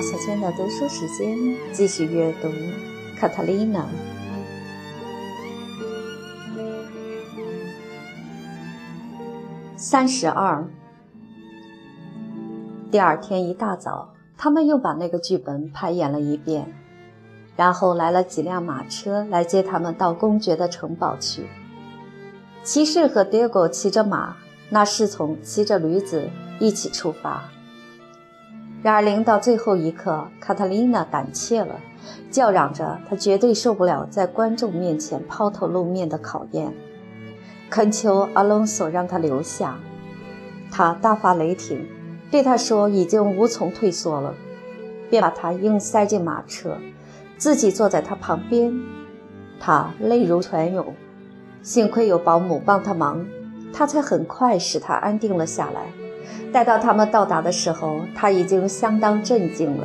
小娟的读书时间，继续阅读《卡塔琳娜》。三十二。第二天一大早，他们又把那个剧本排演了一遍，然后来了几辆马车来接他们到公爵的城堡去。骑士和 Diego 骑着马，那侍从骑着驴子一起出发。然而，临到最后一刻，卡塔琳娜胆怯了，叫嚷着她绝对受不了在观众面前抛头露面的考验，恳求阿隆索让她留下。他大发雷霆，对他说已经无从退缩了，便把他硬塞进马车，自己坐在他旁边。他泪如泉涌，幸亏有保姆帮他忙，他才很快使他安定了下来。待到他们到达的时候，他已经相当镇静了。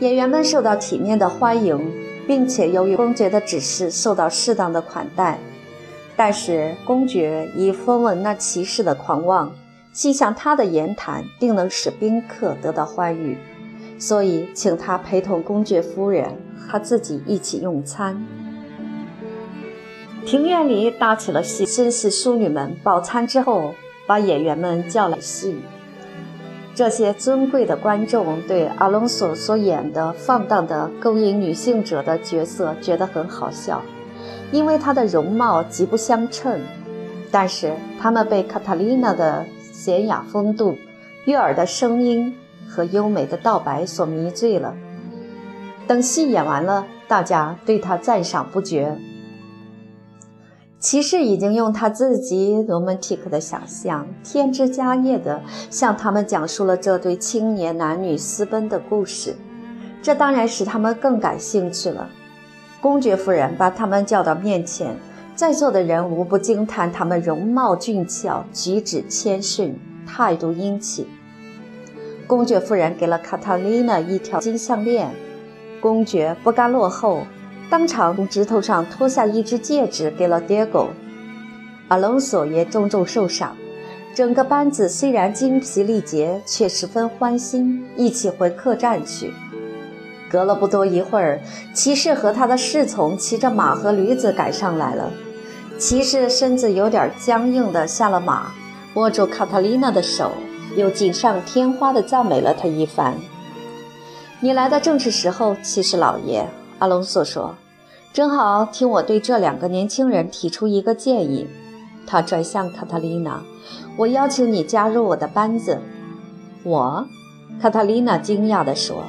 演员们受到体面的欢迎，并且由于公爵的指示受到适当的款待。但是公爵已风闻那骑士的狂妄，心想他的言谈定能使宾客得到欢愉，所以请他陪同公爵夫人和自己一起用餐。庭院里搭起了戏，绅士淑女们饱餐之后。把演员们叫来戏，这些尊贵的观众对阿隆索所演的放荡的勾引女性者的角色觉得很好笑，因为他的容貌极不相称。但是他们被卡塔丽娜的娴雅风度、悦耳的声音和优美的道白所迷醉了。等戏演完了，大家对他赞赏不绝。骑士已经用他自己 romantic 的想象，添枝加叶地向他们讲述了这对青年男女私奔的故事，这当然使他们更感兴趣了。公爵夫人把他们叫到面前，在座的人无不惊叹他们容貌俊俏、举止谦逊、态度殷勤。公爵夫人给了卡塔琳娜一条金项链，公爵不甘落后。当场从指头上脱下一只戒指给了 Diego，阿隆索也重重受伤。整个班子虽然精疲力竭，却十分欢欣，一起回客栈去。隔了不多一会儿，骑士和他的侍从骑着马和驴子赶上来了。骑士身子有点僵硬的下了马，握住卡塔琳娜的手，又锦上添花的赞美了她一番。你来的正是时候，骑士老爷。阿隆索说：“正好听我对这两个年轻人提出一个建议。”他转向卡塔琳娜：“我邀请你加入我的班子。”我，卡塔琳娜惊讶地说：“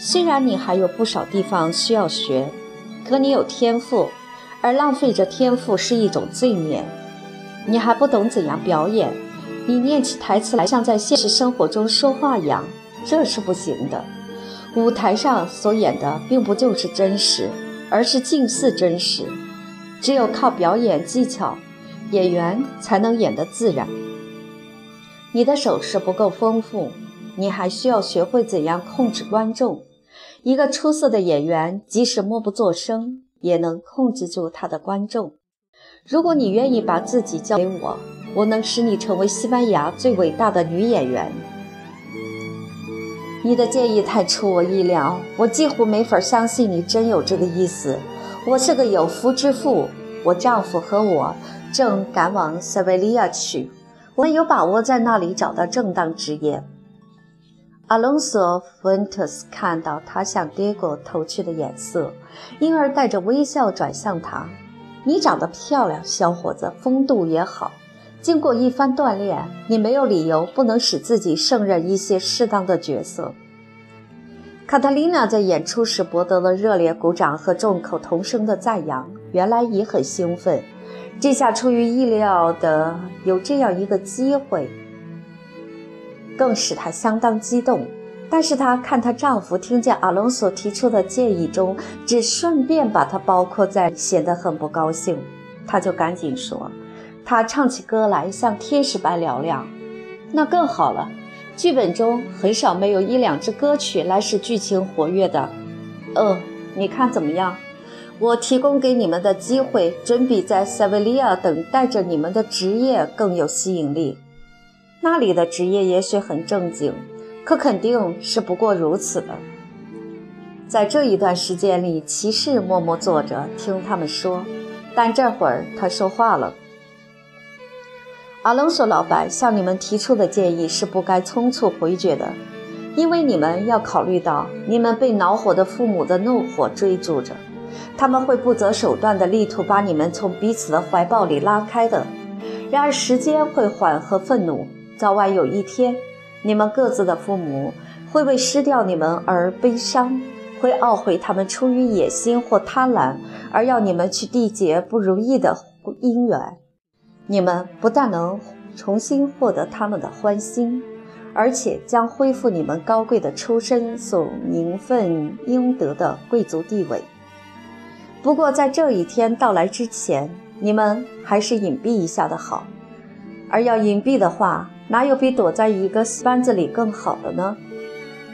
虽然你还有不少地方需要学，可你有天赋，而浪费着天赋是一种罪孽。你还不懂怎样表演，你念起台词来像在现实生活中说话一样，这是不行的。”舞台上所演的并不就是真实，而是近似真实。只有靠表演技巧，演员才能演得自然。你的手势不够丰富，你还需要学会怎样控制观众。一个出色的演员，即使默不作声，也能控制住他的观众。如果你愿意把自己交给我，我能使你成为西班牙最伟大的女演员。你的建议太出我意料，我几乎没法相信你真有这个意思。我是个有夫之妇，我丈夫和我正赶往塞维利亚去，我有把握在那里找到正当职业。阿隆索·弗恩特斯看到他向迭戈投去的眼色，因而带着微笑转向他：“你长得漂亮，小伙子，风度也好。”经过一番锻炼，你没有理由不能使自己胜任一些适当的角色。卡塔琳娜在演出时博得了热烈鼓掌和众口同声的赞扬，原来也很兴奋。这下出于意料的有这样一个机会，更使她相当激动。但是她看她丈夫听见阿隆索提出的建议中只顺便把她包括在，显得很不高兴。她就赶紧说。他唱起歌来像天使般嘹亮，那更好了。剧本中很少没有一两支歌曲来使剧情活跃的。呃，你看怎么样？我提供给你们的机会，准比在塞维利亚等待着你们的职业更有吸引力。那里的职业也许很正经，可肯定是不过如此的。在这一段时间里，骑士默默坐着听他们说，但这会儿他说话了：“阿隆索老板向你们提出的建议是不该匆促回绝的，因为你们要考虑到你们被恼火的父母的怒火追逐着，他们会不择手段的力图把你们从彼此的怀抱里拉开的。然而时间会缓和愤怒，早晚有一天，你们各自的父母会为失掉你们而悲伤。”会懊悔他们出于野心或贪婪而要你们去缔结不如意的姻缘，你们不但能重新获得他们的欢心，而且将恢复你们高贵的出身所名分应得的贵族地位。不过在这一天到来之前，你们还是隐蔽一下的好。而要隐蔽的话，哪有比躲在一个班子里更好的呢？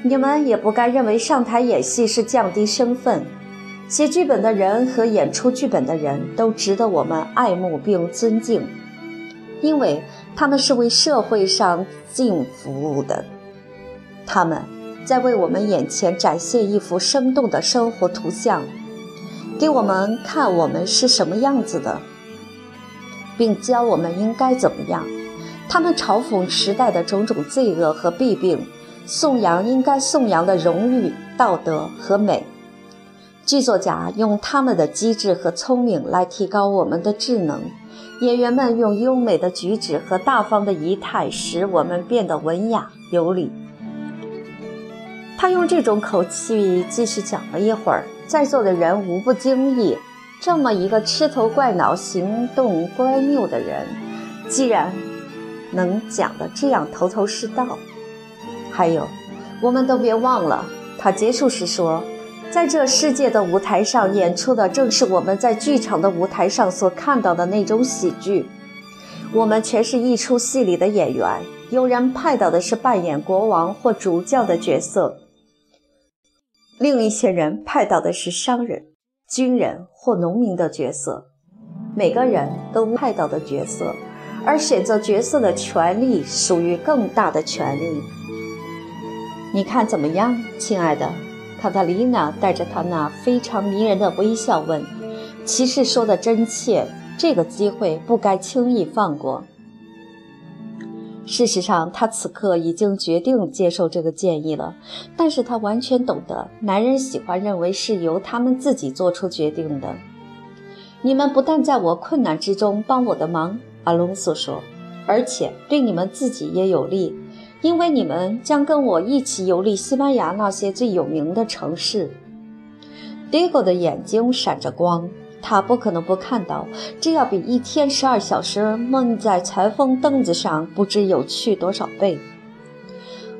你们也不该认为上台演戏是降低身份。写剧本的人和演出剧本的人都值得我们爱慕并尊敬，因为他们是为社会上进服务的。他们在为我们眼前展现一幅生动的生活图像，给我们看我们是什么样子的，并教我们应该怎么样。他们嘲讽时代的种种罪恶和弊病。颂扬应该颂扬的荣誉、道德和美。剧作家用他们的机智和聪明来提高我们的智能，演员们用优美的举止和大方的仪态使我们变得文雅有礼。他用这种口气继续讲了一会儿，在座的人无不惊异：这么一个痴头怪脑、行动乖谬的人，既然能讲得这样头头是道。还有，我们都别忘了，他结束时说：“在这世界的舞台上演出的，正是我们在剧场的舞台上所看到的那种喜剧。我们全是一出戏里的演员，有人派到的是扮演国王或主教的角色，另一些人派到的是商人、军人或农民的角色。每个人都派到的角色，而选择角色的权利属于更大的权利。”你看怎么样，亲爱的？卡塔琳娜带着她那非常迷人的微笑问。骑士说的真切，这个机会不该轻易放过。事实上，他此刻已经决定接受这个建议了，但是他完全懂得，男人喜欢认为是由他们自己做出决定的。你们不但在我困难之中帮我的忙，阿隆索说，而且对你们自己也有利。因为你们将跟我一起游历西班牙那些最有名的城市。Diego 的眼睛闪着光，他不可能不看到，这要比一天十二小时闷在裁缝凳子上不知有趣多少倍。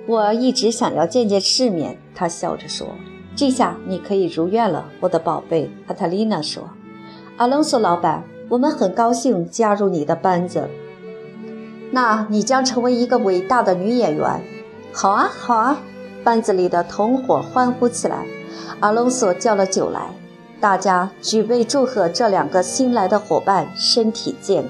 我一直想要见见世面，他笑着说：“这下你可以如愿了，我的宝贝。”卡塔丽娜说：“阿隆索老板，我们很高兴加入你的班子。”那你将成为一个伟大的女演员。好啊，好啊！班子里的同伙欢呼起来。阿隆索叫了酒来，大家举杯祝贺这两个新来的伙伴身体健